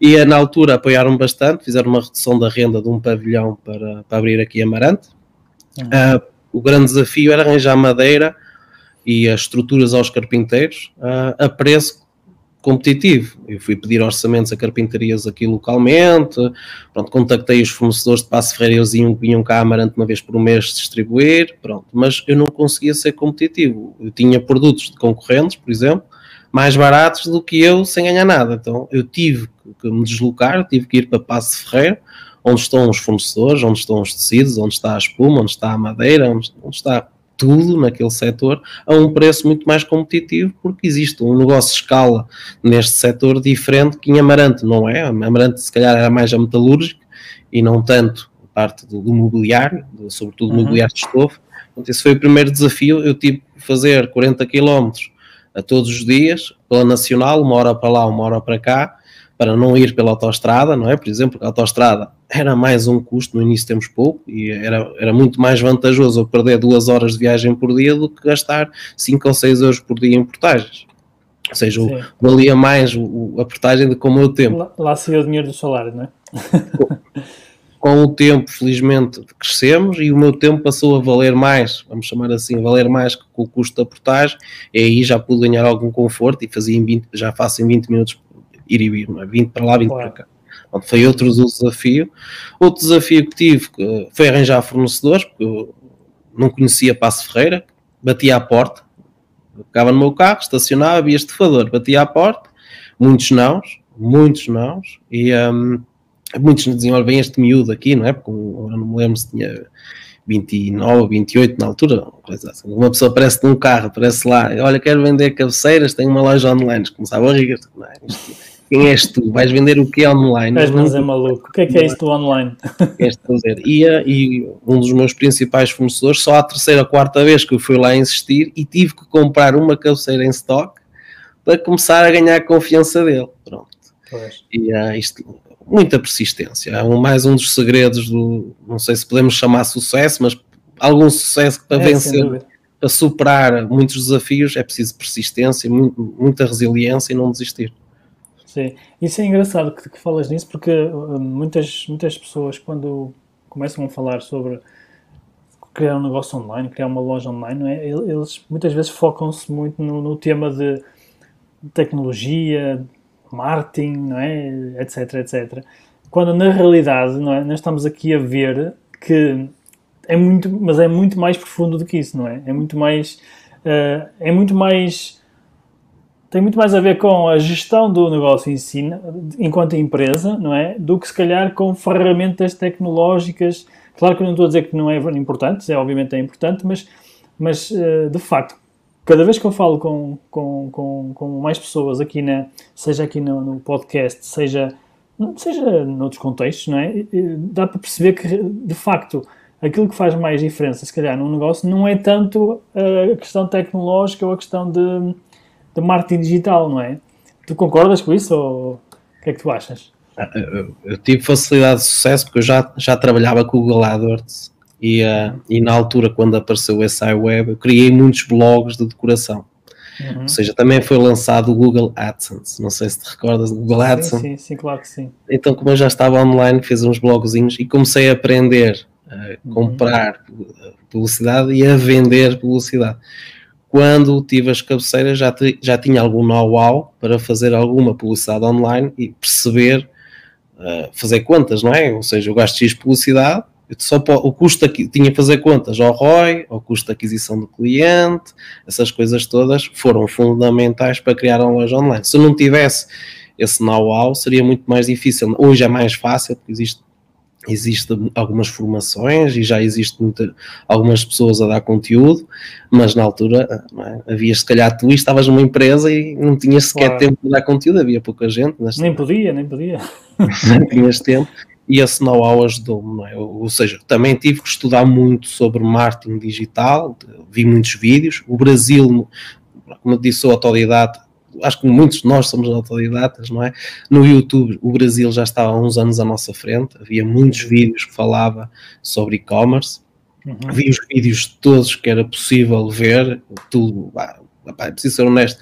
E eh, na altura apoiaram bastante, fizeram uma redução da renda de um pavilhão para, para abrir aqui Amarante. Uhum. Uh, o grande desafio era arranjar madeira e as estruturas aos carpinteiros uh, a preço competitivo. Eu fui pedir orçamentos a carpintarias aqui localmente, pronto, contactei os fornecedores de Passo Ferreira, eles vinham cá Amarante uma vez por mês distribuir, pronto, mas eu não conseguia ser competitivo. Eu tinha produtos de concorrentes, por exemplo, mais baratos do que eu sem ganhar nada. Então eu tive que me deslocar, tive que ir para Passo Ferreira, onde estão os fornecedores, onde estão os tecidos, onde está a espuma, onde está a madeira, onde, onde está tudo naquele setor a um preço muito mais competitivo, porque existe um negócio de escala neste setor diferente que em Amarante não é. Amarante, se calhar, era mais a metalúrgica e não tanto a parte do, do mobiliário, do, sobretudo uhum. mobiliário de estofo. Então, esse foi o primeiro desafio. Eu tive que fazer 40 km a todos os dias, pela nacional, uma hora para lá, uma hora para cá, para não ir pela autostrada, não é? Por exemplo, a autostrada era mais um custo, no início temos pouco, e era, era muito mais vantajoso eu perder duas horas de viagem por dia do que gastar 5 ou 6 euros por dia em portagens. Ou seja, o, valia mais o, a portagem do que o meu tempo. Lá, lá saiu o dinheiro do salário, não é? *laughs* Com o tempo, felizmente, crescemos e o meu tempo passou a valer mais, vamos chamar assim, valer mais que o custo da portagem, e aí já pude ganhar algum conforto e fazia em 20, já faço em 20 minutos ir e vir, não é? 20 para lá, 20 claro. para cá. Pronto, foi outro desafio. Outro desafio que tive foi arranjar fornecedores, porque eu não conhecia Passo Ferreira, batia à porta, ficava no meu carro, estacionava, havia estufador, batia à porta, muitos nãos, muitos nãos, e um, muitos diziam, olha, bem este miúdo aqui, não é? Porque eu não me lembro se tinha 29, 28 na altura, coisa assim. Uma pessoa aparece num carro, aparece lá, olha, quero vender cabeceiras, tenho uma loja online, começava a rir, não é? Isto, quem és tu? Vais vender o que online? És, mas é maluco. O que é que é isto online? *laughs* dizer. E, e um dos meus principais fornecedores, só a terceira, quarta vez que eu fui lá insistir e tive que comprar uma cabeceira em stock para começar a ganhar a confiança dele. Pronto. Pois. E uh, isto, muita persistência. É um, mais um dos segredos do, não sei se podemos chamar sucesso, mas algum sucesso para é, vencer, para superar muitos desafios, é preciso persistência, muita resiliência e não desistir. Sim, isso é engraçado que, que falas nisso porque uh, muitas, muitas pessoas quando começam a falar sobre criar um negócio online, criar uma loja online, não é? eles muitas vezes focam-se muito no, no, tema de tecnologia, marketing, não é? etc, etc. Quando na realidade não é? nós estamos aqui a ver que é muito, mas é muito mais profundo do que isso, não é? É muito mais, uh, é muito mais tem muito mais a ver com a gestão do negócio em si, enquanto empresa, não é? Do que se calhar com ferramentas tecnológicas. Claro que não estou a dizer que não é importante, é, obviamente é importante, mas, mas eh, de facto, cada vez que eu falo com, com, com, com mais pessoas aqui, na, seja aqui no, no, podcast, seja, seja noutros contextos, não é? Dá para perceber que, de facto, aquilo que faz mais diferença, se calhar, num negócio, não é tanto a questão tecnológica ou a questão de de marketing digital, não é? Tu concordas com isso ou o que é que tu achas? Eu, tive facilidade de sucesso porque eu já, já trabalhava com o Google AdWords e, uh, e na altura quando apareceu o SI Web eu criei muitos blogs de decoração. Uhum. Ou seja, também foi lançado o Google AdSense. Não sei se te recordas do Google AdSense. Sim, sim, claro que sim. Então, como eu já estava online, fiz uns blogzinhos e comecei a aprender a uhum. comprar uhum. publicidade e a vender publicidade quando tive as cabeceiras já, já tinha algum know-how para fazer alguma publicidade online e perceber, uh, fazer contas, não é? Ou seja, eu gasto X publicidade, só o custo aqui, tinha que fazer contas ao ROI, ao custo de aquisição do cliente, essas coisas todas foram fundamentais para criar uma loja online. Se eu não tivesse esse know-how, seria muito mais difícil. Hoje é mais fácil, porque existe existem algumas formações e já existe muita, algumas pessoas a dar conteúdo, mas na altura é? havia se calhar tu estavas numa empresa e não tinhas sequer claro. tempo de dar conteúdo, havia pouca gente. Nem podia, nem podia. *laughs* Não tinhas tempo e esse know-how ajudou-me, é? Ou seja, também tive que estudar muito sobre marketing digital, vi muitos vídeos. O Brasil, como eu disse, sou autodidata, acho que muitos de nós somos autodidatas, não é? No YouTube, o Brasil já estava há uns anos à nossa frente, havia muitos vídeos que falava sobre e-commerce, uhum. vi os vídeos todos que era possível ver, tudo, pá, pá, preciso ser honesto,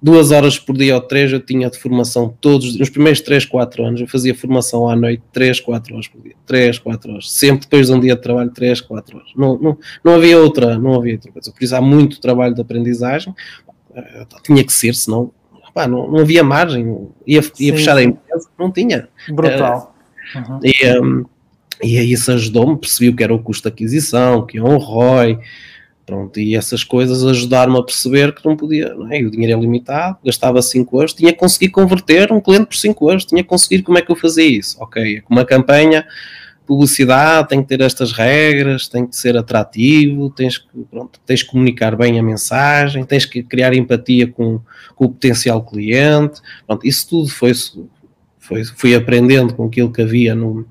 duas horas por dia ou três eu tinha de formação todos, nos primeiros 3, 4 anos eu fazia formação à noite 3, 4 horas por dia, 3, 4 horas, sempre depois de um dia de trabalho 3, 4 horas, não, não, não havia outra, não havia outra coisa, por isso há muito trabalho de aprendizagem, tinha que ser, senão pá, não, não havia margem, ia, ia fechar a empresa, não tinha. Brutal. Uhum. E, um, e aí isso ajudou-me, percebi o que era o custo de aquisição, que é um ROI, pronto, e essas coisas ajudaram-me a perceber que não podia, não é? o dinheiro é limitado, gastava 5 euros, tinha que conseguir converter um cliente por 5 euros, tinha que conseguir como é que eu fazia isso, ok, com uma campanha publicidade tem que ter estas regras, tem que ser atrativo, tens que, pronto, tens que comunicar bem a mensagem, tens que criar empatia com, com o potencial cliente. Pronto, isso tudo foi, foi, fui aprendendo com aquilo que havia no,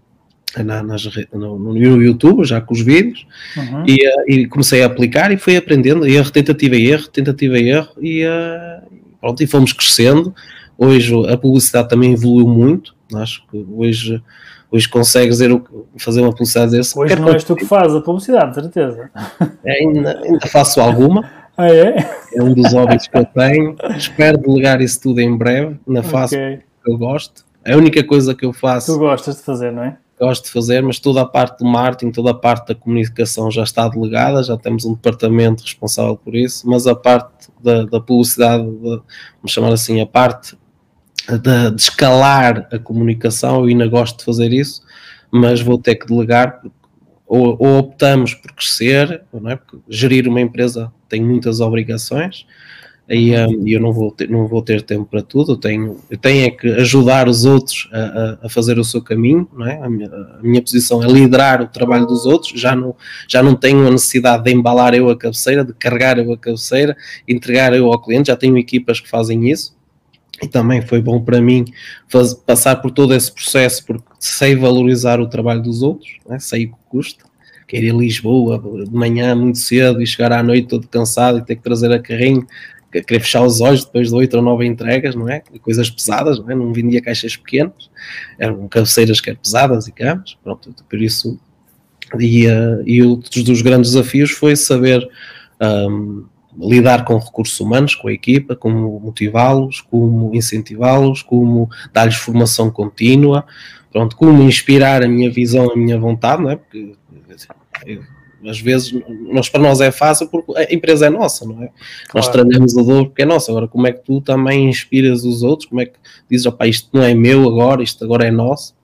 na, nas, no, no, YouTube, já com os vídeos, uhum. e, e, comecei a aplicar e fui aprendendo, erro, tentativa e erro, tentativa e erro, e, uh, Pronto, e fomos crescendo. Hoje a publicidade também evoluiu muito. Acho que hoje, hoje consegues fazer uma publicidade desse. Hoje não és tu que fazes a publicidade, certeza. É, ainda, ainda faço alguma. *laughs* Ah, é? É um dos hobbies que eu tenho. Espero delegar isso tudo em breve. Na faço okay. que eu gosto. É a única coisa que eu faço. Tu gostas de fazer, não é? Gosto de fazer, mas toda a parte do marketing, toda a parte da comunicação já está delegada, já temos um departamento responsável por isso, mas a parte da, da publicidade, de, vamos chamar assim, a parte de, de, escalar a comunicação, eu ainda gosto de fazer isso, mas vou ter que delegar, ou, ou optamos por crescer, não é? porque gerir uma empresa tem muitas obrigações, aí um, eu não vou, ter, não vou ter tempo para tudo, eu tenho, eu tenho é que ajudar os outros a, a, fazer o seu caminho, não é? a, minha, a minha posição é liderar o trabalho dos outros, já não, já não tenho a necessidade de embalar eu a cabeceira, de carregar eu a cabeceira, entregar eu ao cliente, já tenho equipas que fazem isso, e também foi bom para mim passar por todo esse processo, porque sei valorizar o trabalho dos outros, é? sei o que custa, quer ir a Lisboa de manhã muito cedo e chegar à noite todo cansado e ter que trazer a carrinho, querer fechar os olhos depois de oito ou nove entregas, não é? Coisas pesadas, não é? Não vendia caixas pequenas, eram cabeceiras que eram pesadas e camas, pronto, por isso. E, uh, e dos grandes desafios foi saber um, lidar com recursos humanos, com a equipa, como motivá-los, como incentivá-los, como dar-lhes formação contínua, pronto, como inspirar a minha visão, a minha vontade, não é? Porque eu, às vezes nós, para nós é fácil porque a empresa é nossa, não é? Claro. Nós trabalhamos a dor porque é nossa. Agora, como é que tu também inspiras os outros? Como é que dizes, opá, isto não é meu agora, isto agora é nosso?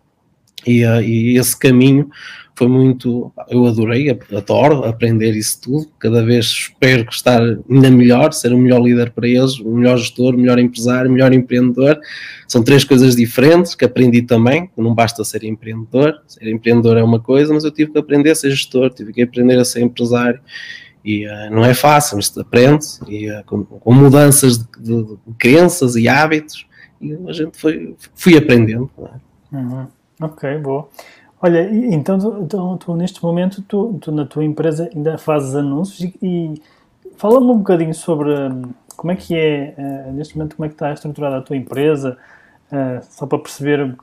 E, uh, e esse caminho foi muito. Eu adorei, adoro aprender isso tudo. Cada vez espero estar ainda melhor, ser o melhor líder para eles, o melhor gestor, o melhor empresário, o melhor empreendedor. São três coisas diferentes que aprendi também. Não basta ser empreendedor, ser empreendedor é uma coisa, mas eu tive que aprender a ser gestor, tive que aprender a ser empresário. E uh, não é fácil, mas aprende e uh, com, com, mudanças de, de, de, crenças e hábitos. E a gente foi, fui aprendendo. É? Uhum. Ok, boa. Olha, então, então tu, neste momento, tu, tu, na tua empresa ainda fazes anúncios e, e fala-me um bocadinho sobre hum, como é que é, uh, neste momento, como é que está estruturada a tua empresa, uh, só para perceber um,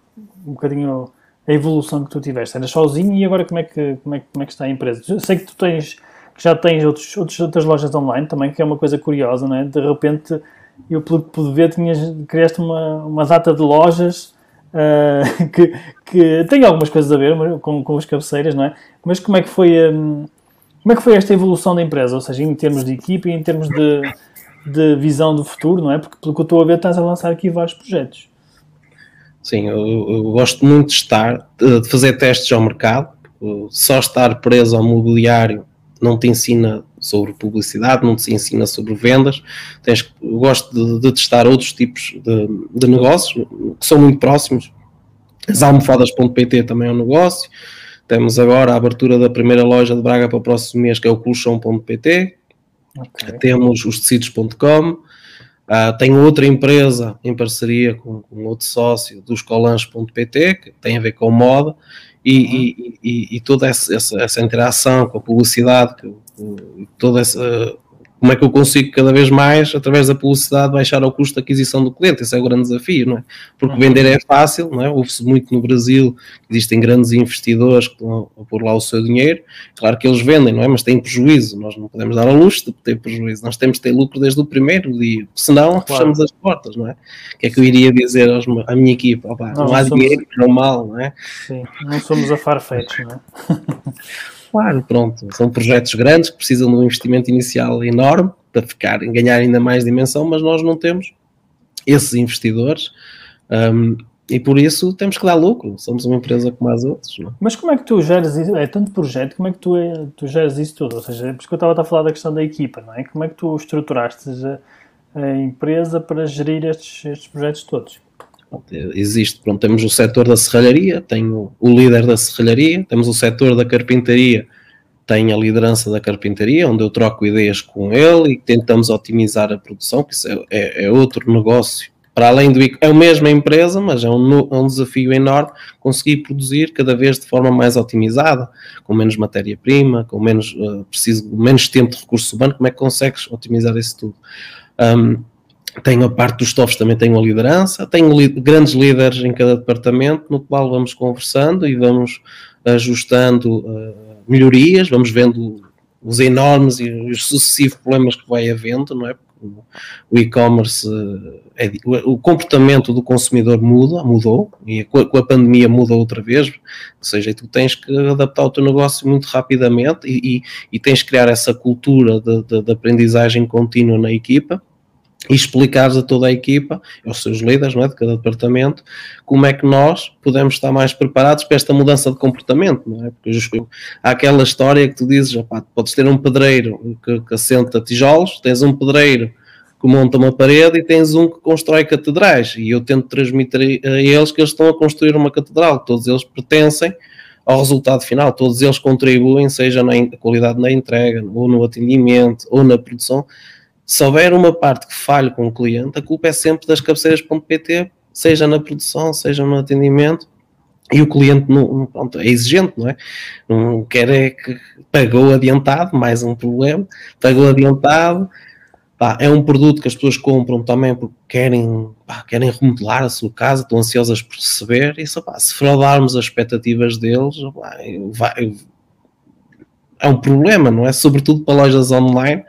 bocadinho a evolução que tu tiveste. Eras sozinho e agora como é que, como é, como é que está a empresa? Sei que tu tens, que já tens outros, outros, outras lojas online também, que é uma coisa curiosa, não é? De repente, eu pelo que pude ver, tinhas, criaste uma, uma data de lojas uh, *laughs* que, que tem algumas coisas a ver com, com as cabeceiras, não é? Mas como é que foi um, como é que foi esta evolução da empresa? Ou seja, em termos de equipe e em termos de, de visão do futuro, não é? Porque pelo que eu estou a ver estás a lançar aqui vários projetos. Sim, eu, eu gosto muito de estar, de fazer testes ao mercado. Só estar preso ao mobiliário não te ensina sobre publicidade, não te ensina sobre vendas. Tens, gosto de, de testar outros tipos de, de, negócios que são muito próximos. As almofadas.pt também é um negócio. Temos agora a abertura da primeira loja de Braga para o próximo mês, que é o colchão.pt. Okay. Temos os tecidos.com. Uh, ah, tenho outra empresa em parceria com, com outro sócio dos colãs.pt, que tem a ver com moda, e, uhum. e, e, e, toda essa, essa, essa, interação com a publicidade, que, toda essa como é que eu consigo cada vez mais, através da publicidade, baixar o custo de aquisição do cliente? Esse é o grande desafio, não é? Porque uhum. vender é fácil, não é? Ouve-se muito no Brasil, existem grandes investidores que estão a pôr lá o seu dinheiro, claro que eles vendem, não é? Mas têm prejuízo, nós não podemos dar ao luxo de ter prejuízo, nós temos que ter lucro desde o primeiro dia, senão claro. fechamos as portas, não é? O que é que eu iria dizer aos, à minha equipa? Opa, não, não há somos... dinheiro, não mal, não é? Sim, não somos a farfetch, não é? *laughs* Claro, pronto, são projetos grandes que precisam de um investimento inicial enorme para ficar, ganhar ainda mais dimensão, mas nós não temos esses investidores um, e por isso temos que dar lucro. Somos uma empresa como as outras. Não? É? Mas como é que tu geres isso? É tanto projeto, como é que tu, é, tu geres isso tudo? Ou seja, é por isso que eu estava a falar da questão da equipa, não é? Como é que tu estruturaste a, a empresa para gerir estes, estes projetos todos? Existe, pronto, temos o setor da serralharia, tenho o líder da serralharia, temos o setor da carpintaria, tem a liderança da carpintaria, onde eu troco ideias com ele e tentamos otimizar a produção, que isso é, é, é outro negócio. Para além do é a mesma empresa, mas é um, é um desafio enorme conseguir produzir cada vez de forma mais otimizada, com menos matéria-prima, com menos, uh, preciso, menos tempo de recurso humano. Como é que consegues otimizar isso tudo? Um, tenho a parte dos stofos, também tenho a liderança, tenho li grandes líderes em cada departamento, no qual vamos conversando e vamos ajustando uh, melhorias, vamos vendo os enormes e os sucessivos problemas que vai havendo, não é? O e-commerce, é, o comportamento do consumidor muda, mudou, e com a, com a, pandemia muda outra vez, ou seja, tu tens que adaptar o teu negócio muito rapidamente e, e, e tens que criar essa cultura de, de, de aprendizagem contínua na equipa e explicares a toda a equipa, aos seus líderes não é, de cada departamento, como é que nós podemos estar mais preparados para esta mudança de comportamento, não é? Porque há aquela história que tu dizes, opá, podes ter um pedreiro que, que assenta tijolos, tens um pedreiro que monta uma parede e tens um que constrói catedrais, e eu tento transmitir a eles que eles estão a construir uma catedral, todos eles pertencem ao resultado final, todos eles contribuem, seja na qualidade na entrega, ou no atendimento, ou na produção, se houver uma parte que falhe com o cliente, a culpa é sempre das cabeceiras.pt, seja na produção, seja no atendimento, e o cliente não, pronto, é exigente, não é? Não quer é que pagou adiantado, mais um problema, pagou adiantado, pá, é um produto que as pessoas compram também porque querem, pá, querem remodelar a sua casa, estão ansiosas por receber, e só, pá, se fraudarmos as expectativas deles, vai, é um problema, não é? Sobretudo para lojas online,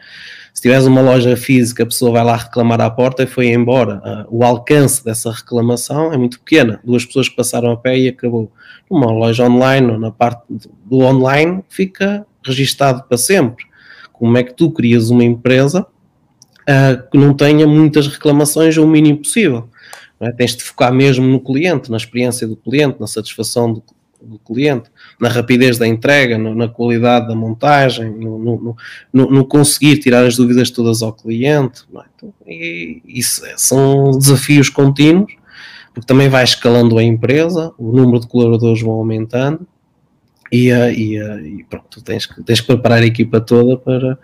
se tiveres uma loja física, a pessoa vai lá reclamar à porta e foi embora. Uh, o alcance dessa reclamação é muito pequena. Duas pessoas que passaram a pé e acabou. Numa loja online ou na parte do online fica registado para sempre. Como é que tu crias uma empresa uh, que não tenha muitas reclamações ou o mínimo possível? É? Tens de focar mesmo no cliente, na experiência do cliente, na satisfação do, do cliente, na rapidez da entrega, no, na qualidade da montagem, no, no, no, conseguir tirar as dúvidas todas ao cliente. É? Então, e, isso é, são desafios contínuos, porque também vai escalando a empresa, o número de colaboradores vão aumentando e, eh, e, eh, e pronto, tens que, tens que preparar a equipa toda para,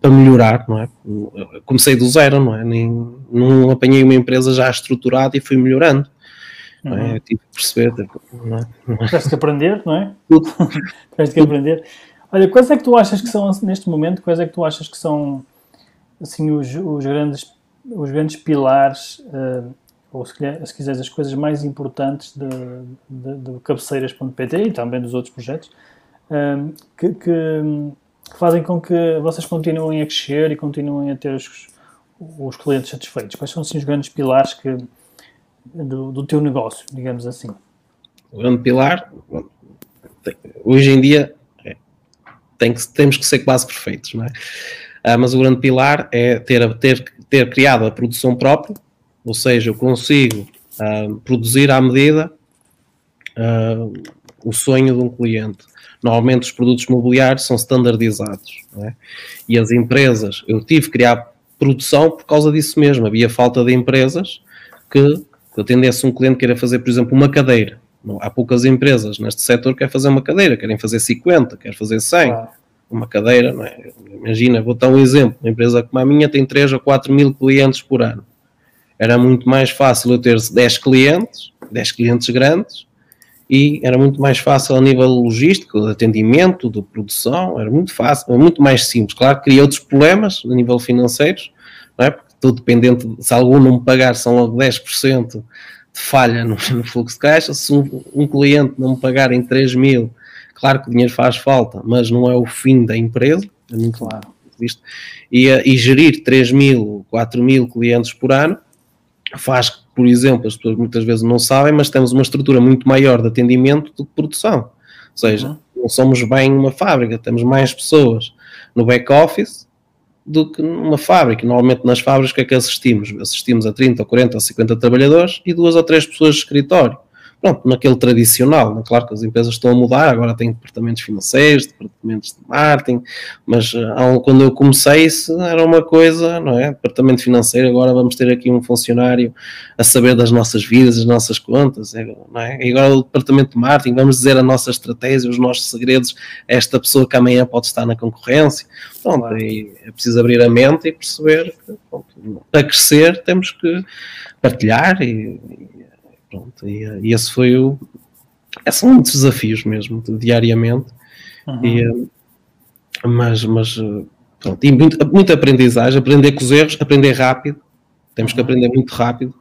para melhorar, não é? comecei do zero, não é? Nem, não apanhei uma empresa já estruturada e fui melhorando. Uhum. É? Tive que perceber. Não é? Tiveste que aprender, não é? *laughs* Tiveste que aprender. Olha, quais é que tu achas que são, neste momento, quais é que tu achas que são assim, os, os, grandes, os grandes pilares, uh, ou se, se quiseres, as coisas mais importantes de, de, cabeceiras.pt e também dos outros projetos, uh, que, que, que, fazem com que vocês continuem a crescer e continuem a ter os, os clientes satisfeitos? Quais são assim, os grandes pilares que do, do teu negócio, digamos assim? O grande pilar, hoje em dia, é, tem que, temos que ser quase perfeitos, não é? Ah, mas o grande pilar é ter, ter, ter criado a produção própria, ou seja, eu consigo ah, produzir à medida ah, o sonho de um cliente. Normalmente os produtos mobiliários são standardizados, é? e as empresas, eu tive que criar produção por causa disso mesmo, havia falta de empresas que que atendesse um cliente que queira fazer, por exemplo, uma cadeira. Não, há poucas empresas neste setor que querem fazer uma cadeira, querem fazer 50, querem fazer 100. Ah. Uma cadeira, não é? Imagina, vou dar um exemplo. Uma empresa como a minha tem 3 a 4 mil clientes por ano. Era muito mais fácil eu ter 10 clientes, 10 clientes grandes, e era muito mais fácil a nível logístico, de atendimento, de produção, era muito fácil, era muito mais simples. Claro que cria outros problemas a nível financeiro, tudo dependente, se algum não me pagar, são logo 10% de falha no, *laughs* no, fluxo de caixa. Se um, um, cliente não me pagar em 3 mil, claro que o dinheiro faz falta, mas não é o fim da empresa, é muito claro. Visto. E, eh, e gerir 3 mil, 4 mil clientes por ano faz que, por exemplo, as pessoas muitas vezes não sabem, mas temos uma estrutura muito maior de atendimento do que produção. Ou seja, uhum. não somos bem uma fábrica, temos mais pessoas no back-office do que numa fábrica. Normalmente nas fábricas o que é que assistimos? Assistimos a 30, 40 ou 50 trabalhadores e duas ou três pessoas de escritório pronto, naquele tradicional. Né? Claro que as empresas estão a mudar, agora têm departamentos financeiros, departamentos de marketing, mas uh, quando eu comecei isso era uma coisa, não é? Departamento financeiro, agora vamos ter aqui um funcionário a saber das nossas vidas, das nossas contas, é, não é? E agora o departamento de marketing, vamos dizer a nossa estratégia, os nossos segredos a esta pessoa que amanhã pode estar na concorrência. Pronto, é preciso abrir a mente e perceber que pronto, para crescer temos que partilhar e, Pronto, e, e esse foi o. São muitos desafios mesmo, diariamente. Uhum. E, eh, mas, mas eh, pronto, e muito, muita aprendizagem, aprender com os erros, aprender rápido, Temos que aprender muito rápido